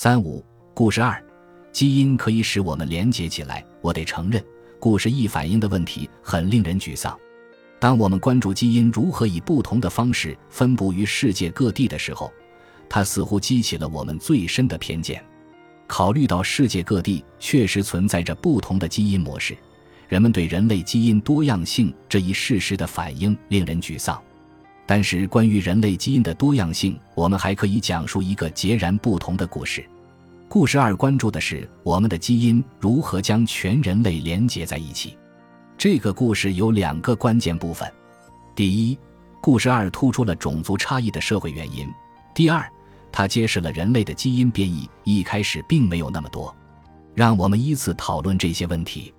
三五故事二，基因可以使我们连结起来。我得承认，故事一反映的问题很令人沮丧。当我们关注基因如何以不同的方式分布于世界各地的时候，它似乎激起了我们最深的偏见。考虑到世界各地确实存在着不同的基因模式，人们对人类基因多样性这一事实的反应令人沮丧。但是，关于人类基因的多样性，我们还可以讲述一个截然不同的故事。故事二关注的是我们的基因如何将全人类连结在一起。这个故事有两个关键部分：第一，故事二突出了种族差异的社会原因；第二，它揭示了人类的基因变异一开始并没有那么多。让我们依次讨论这些问题。